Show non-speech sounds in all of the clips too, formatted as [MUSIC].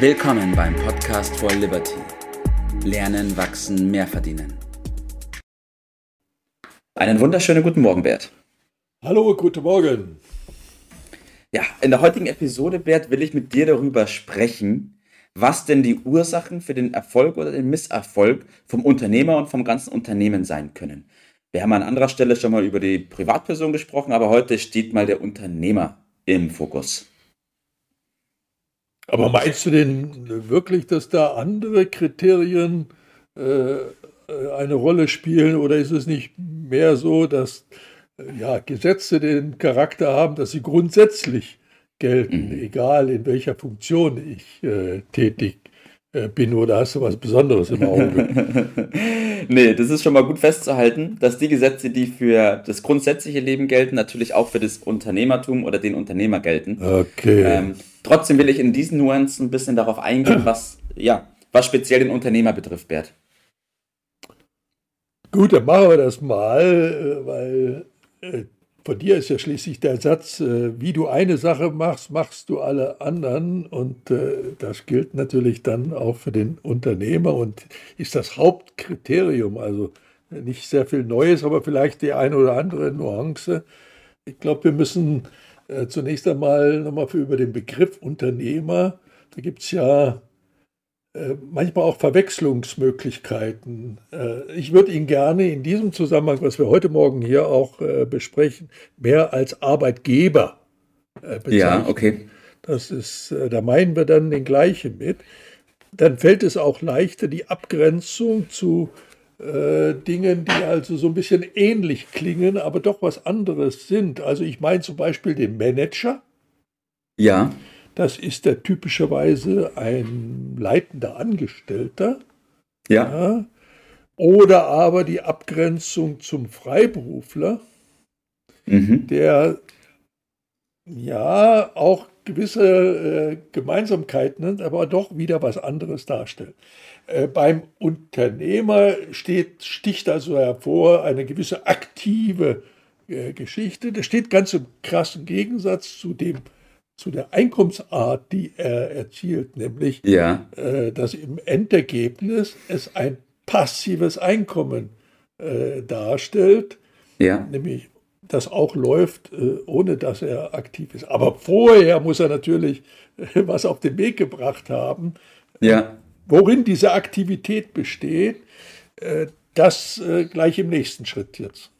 Willkommen beim Podcast for Liberty. Lernen, wachsen, mehr verdienen. Einen wunderschönen guten Morgen, Bert. Hallo, guten Morgen. Ja, in der heutigen Episode, Bert, will ich mit dir darüber sprechen, was denn die Ursachen für den Erfolg oder den Misserfolg vom Unternehmer und vom ganzen Unternehmen sein können. Wir haben an anderer Stelle schon mal über die Privatperson gesprochen, aber heute steht mal der Unternehmer im Fokus. Aber meinst du denn wirklich, dass da andere Kriterien äh, eine Rolle spielen oder ist es nicht mehr so, dass äh, ja, Gesetze den Charakter haben, dass sie grundsätzlich gelten, mhm. egal in welcher Funktion ich äh, tätig äh, bin oder hast du was Besonderes im Auge? [LAUGHS] nee, das ist schon mal gut festzuhalten, dass die Gesetze, die für das grundsätzliche Leben gelten, natürlich auch für das Unternehmertum oder den Unternehmer gelten. Okay. Ähm, trotzdem will ich in diesen Nuancen ein bisschen darauf eingehen, was, ja, was speziell den Unternehmer betrifft, Bert. Gut, dann machen wir das mal, äh, weil äh, von dir ist ja schließlich der Satz, äh, wie du eine Sache machst, machst du alle anderen. Und äh, das gilt natürlich dann auch für den Unternehmer und ist das Hauptkriterium. Also nicht sehr viel Neues, aber vielleicht die eine oder andere Nuance. Ich glaube, wir müssen äh, zunächst einmal nochmal über den Begriff Unternehmer. Da gibt es ja manchmal auch Verwechslungsmöglichkeiten. Äh, ich würde ihn gerne in diesem Zusammenhang, was wir heute Morgen hier auch äh, besprechen, mehr als Arbeitgeber bezeichnen. Ja, okay. Das ist, da meinen wir dann den gleichen mit. Dann fällt es auch leichter, die Abgrenzung zu äh, Dingen, die also so ein bisschen ähnlich klingen, aber doch was anderes sind. Also ich meine zum Beispiel den Manager. Ja. Das ist der typischerweise ein leitender Angestellter. Ja. ja. Oder aber die Abgrenzung zum Freiberufler, mhm. der ja auch gewisse äh, Gemeinsamkeiten hat, aber doch wieder was anderes darstellt. Äh, beim Unternehmer steht, sticht also hervor eine gewisse aktive äh, Geschichte. Das steht ganz im krassen Gegensatz zu dem zu der Einkommensart, die er erzielt, nämlich ja. äh, dass im Endergebnis es ein passives Einkommen äh, darstellt, ja. nämlich das auch läuft, äh, ohne dass er aktiv ist. Aber vorher muss er natürlich äh, was auf den Weg gebracht haben. Ja. Worin diese Aktivität besteht, äh, das äh, gleich im nächsten Schritt jetzt.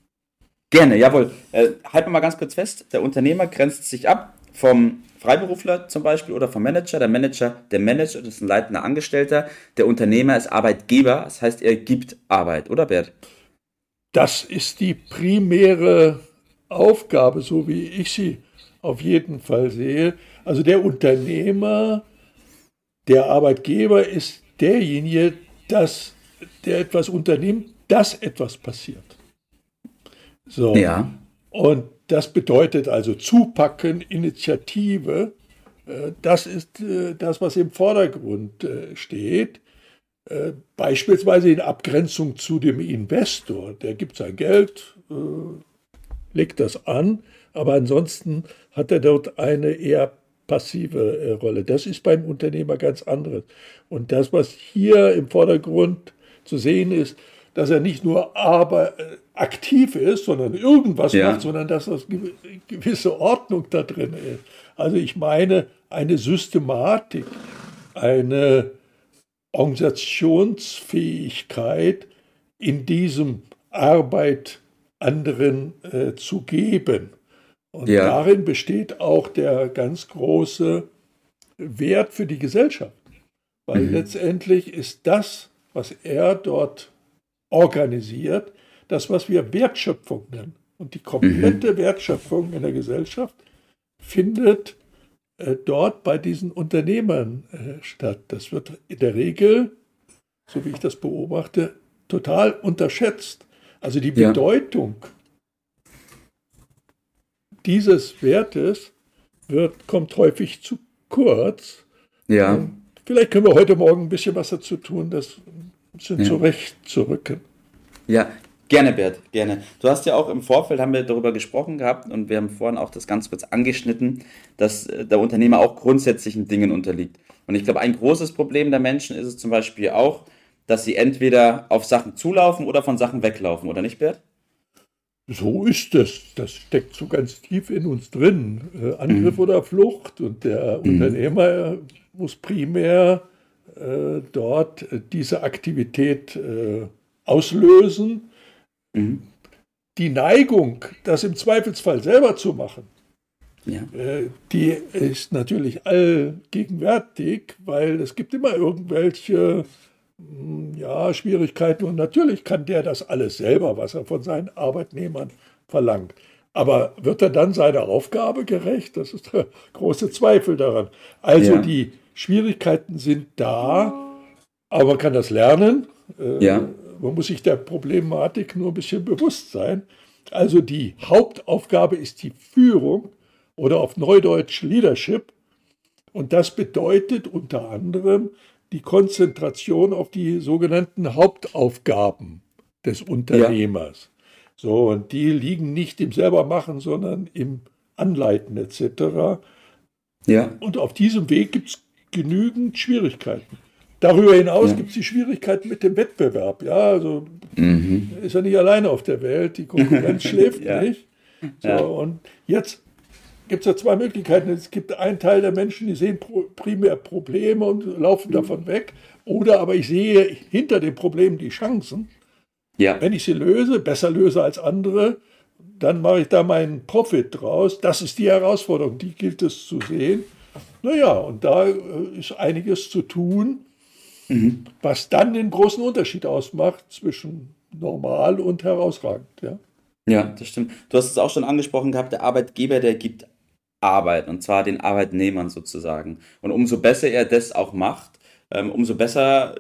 Gerne, jawohl. halten wir mal ganz kurz fest. Der Unternehmer grenzt sich ab vom Freiberufler zum Beispiel oder vom Manager. Der Manager, der Manager, das ist ein leitender Angestellter. Der Unternehmer ist Arbeitgeber, das heißt, er gibt Arbeit, oder Bert? Das ist die primäre Aufgabe, so wie ich sie auf jeden Fall sehe. Also der Unternehmer, der Arbeitgeber ist derjenige, dass der etwas unternimmt, dass etwas passiert. So. Ja. Und das bedeutet also Zupacken, Initiative. Äh, das ist äh, das, was im Vordergrund äh, steht. Beispielsweise in Abgrenzung zu dem Investor. Der gibt sein Geld, legt das an, aber ansonsten hat er dort eine eher passive Rolle. Das ist beim Unternehmer ganz anderes. Und das, was hier im Vordergrund zu sehen ist, dass er nicht nur aber äh, aktiv ist, sondern irgendwas ja. macht, sondern dass das gewisse Ordnung da drin ist. Also ich meine eine Systematik, eine Organisationsfähigkeit in diesem Arbeit anderen äh, zu geben. Und ja. darin besteht auch der ganz große Wert für die Gesellschaft. Weil mhm. letztendlich ist das, was er dort organisiert, das, was wir Wertschöpfung nennen. Und die komplette mhm. Wertschöpfung in der Gesellschaft findet äh, dort bei diesen Unternehmern äh, statt. Das wird in der Regel, so wie ich das beobachte, total unterschätzt. Also die ja. Bedeutung dieses Wertes wird, kommt häufig zu kurz. Ja. Vielleicht können wir heute Morgen ein bisschen was dazu tun, das bisschen ja. zurechtzurücken. Ja, Gerne, Bert, gerne. Du hast ja auch im Vorfeld, haben wir darüber gesprochen gehabt und wir haben vorhin auch das ganz kurz angeschnitten, dass äh, der Unternehmer auch grundsätzlichen Dingen unterliegt. Und ich glaube, ein großes Problem der Menschen ist es zum Beispiel auch, dass sie entweder auf Sachen zulaufen oder von Sachen weglaufen, oder nicht, Bert? So ist es. Das steckt so ganz tief in uns drin. Äh, Angriff mhm. oder Flucht. Und der mhm. Unternehmer muss primär dort äh, diese Aktivität äh, auslösen. Mhm. Die Neigung, das im Zweifelsfall selber zu machen, ja. Äh, die ist natürlich allgegenwärtig, weil es gibt immer irgendwelche hm, ja, Schwierigkeiten und natürlich kann der das alles selber, was er von seinen Arbeitnehmern verlangt. Aber wird er dann seiner Aufgabe gerecht? Das ist der große Zweifel daran. Also ja. die Schwierigkeiten sind da, aber man kann das lernen. Äh, ja. Man muss sich der Problematik nur ein bisschen bewusst sein. Also die Hauptaufgabe ist die Führung oder auf Neudeutsch Leadership. Und das bedeutet unter anderem die Konzentration auf die sogenannten Hauptaufgaben des Unternehmers. So, und die liegen nicht im selbermachen, sondern im Anleiten etc. Ja. Und auf diesem Weg gibt es genügend Schwierigkeiten. Darüber hinaus ja. gibt es die Schwierigkeiten mit dem Wettbewerb. Ja, also mhm. ist er nicht alleine auf der Welt, die Konkurrenz [LAUGHS] schläft ja. nicht. So, ja. Und jetzt gibt es ja zwei Möglichkeiten. Es gibt einen Teil der Menschen, die sehen primär Probleme und laufen davon weg. Oder aber ich sehe hinter den Problemen die Chancen. Ja. Wenn ich sie löse, besser löse als andere, dann mache ich da meinen Profit draus. Das ist die Herausforderung, die gilt es zu sehen. Naja, und da äh, ist einiges zu tun, mhm. was dann den großen Unterschied ausmacht zwischen normal und herausragend. Ja? ja, das stimmt. Du hast es auch schon angesprochen gehabt, der Arbeitgeber, der gibt Arbeit, und zwar den Arbeitnehmern sozusagen. Und umso besser er das auch macht, ähm, umso besser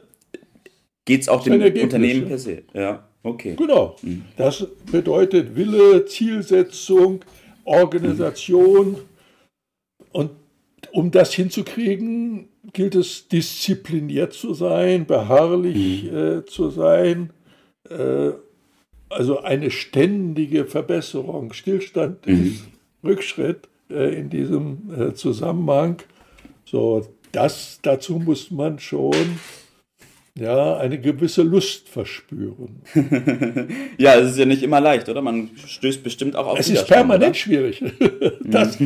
geht es auch dem Unternehmen per se. Ja, okay. Genau. Mhm. Das bedeutet Wille, Zielsetzung, Organisation. Mhm. Und um das hinzukriegen, gilt es diszipliniert zu sein, beharrlich mhm. äh, zu sein. Äh, also eine ständige Verbesserung. Stillstand mhm. ist Rückschritt. Äh, in diesem äh, Zusammenhang. So, das, dazu muss man schon ja, eine gewisse Lust verspüren. [LAUGHS] ja, es ist ja nicht immer leicht, oder? Man stößt bestimmt auch auf Es ist permanent oder? schwierig. Das,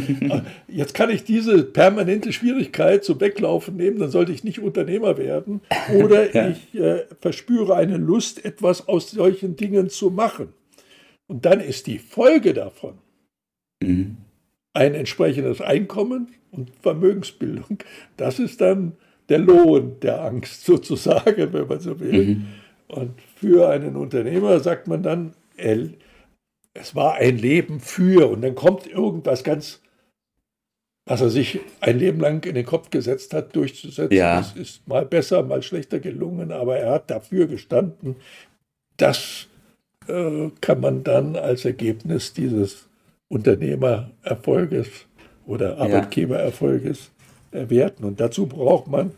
jetzt kann ich diese permanente Schwierigkeit zum Weglaufen nehmen, dann sollte ich nicht Unternehmer werden. Oder [LAUGHS] ja. ich äh, verspüre eine Lust, etwas aus solchen Dingen zu machen. Und dann ist die Folge davon, mhm ein entsprechendes Einkommen und Vermögensbildung. Das ist dann der Lohn der Angst [LAUGHS] sozusagen, wenn man so will. Mhm. Und für einen Unternehmer sagt man dann, es war ein Leben für und dann kommt irgendwas ganz, was er sich ein Leben lang in den Kopf gesetzt hat, durchzusetzen. Ja. Es ist mal besser, mal schlechter gelungen, aber er hat dafür gestanden. Das äh, kann man dann als Ergebnis dieses Unternehmererfolges oder Arbeitgebererfolges werten. Und dazu braucht man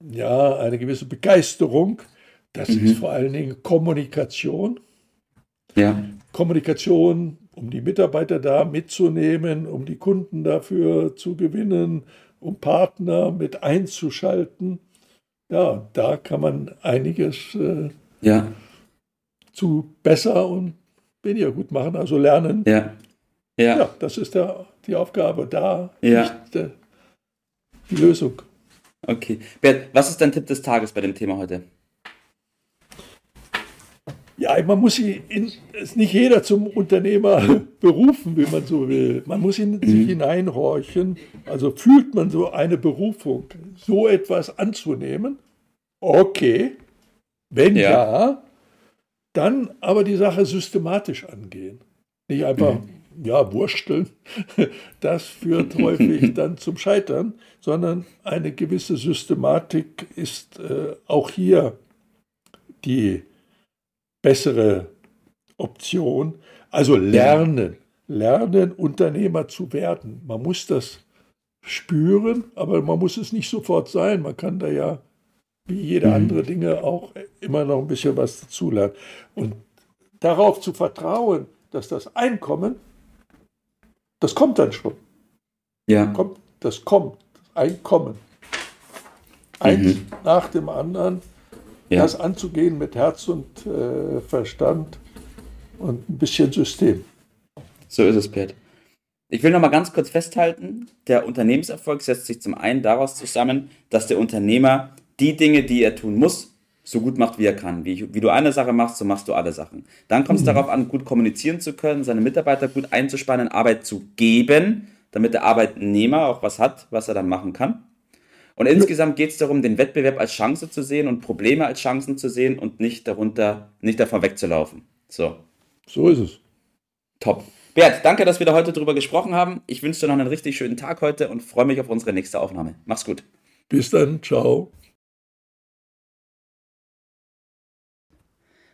ja eine gewisse Begeisterung. Das mhm. ist vor allen Dingen Kommunikation. Ja. Kommunikation, um die Mitarbeiter da mitzunehmen, um die Kunden dafür zu gewinnen, um Partner mit einzuschalten. Ja, da kann man einiges äh, ja. zu besser und weniger gut machen, also lernen, ja. Ja. ja, das ist der, die Aufgabe. Da ja. ist der, die Lösung. Okay. Bert, was ist dein Tipp des Tages bei dem Thema heute? Ja, man muss ihn, in, ist nicht jeder zum Unternehmer [LAUGHS] berufen, wie man so will. Man muss in sich mhm. hineinhorchen. Also fühlt man so eine Berufung, so etwas anzunehmen? Okay. Wenn ja, ja dann aber die Sache systematisch angehen. Nicht einfach mhm ja, wursteln, [LAUGHS] das führt häufig [LAUGHS] dann zum Scheitern, sondern eine gewisse Systematik ist äh, auch hier die bessere Option. Also lernen, lernen, Unternehmer zu werden. Man muss das spüren, aber man muss es nicht sofort sein. Man kann da ja wie jede mhm. andere Dinge auch immer noch ein bisschen was dazulernen. Und darauf zu vertrauen, dass das Einkommen, das kommt dann schon. Ja. Kommt, das kommt, das Einkommen. Eins Mhm. nach dem anderen, Ja. das anzugehen mit Herz und äh, Verstand und ein bisschen System. So ist es, Pet. Ich will noch mal ganz kurz festhalten, der Unternehmenserfolg setzt sich zum einen daraus zusammen, dass der Unternehmer die Dinge, die er tun muss, so gut macht, wie er kann. Wie, wie du eine Sache machst, so machst du alle Sachen. Dann kommt es darauf an, gut kommunizieren zu können, seine Mitarbeiter gut einzuspannen, Arbeit zu geben, damit der Arbeitnehmer auch was hat, was er dann machen kann. Und insgesamt geht es darum, den Wettbewerb als Chance zu sehen und Probleme als Chancen zu sehen und nicht darunter, nicht davon wegzulaufen. So. So ist es. Top. Bert, danke, dass wir da heute drüber gesprochen haben. Ich wünsche dir noch einen richtig schönen Tag heute und freue mich auf unsere nächste Aufnahme. Mach's gut. Bis dann, ciao.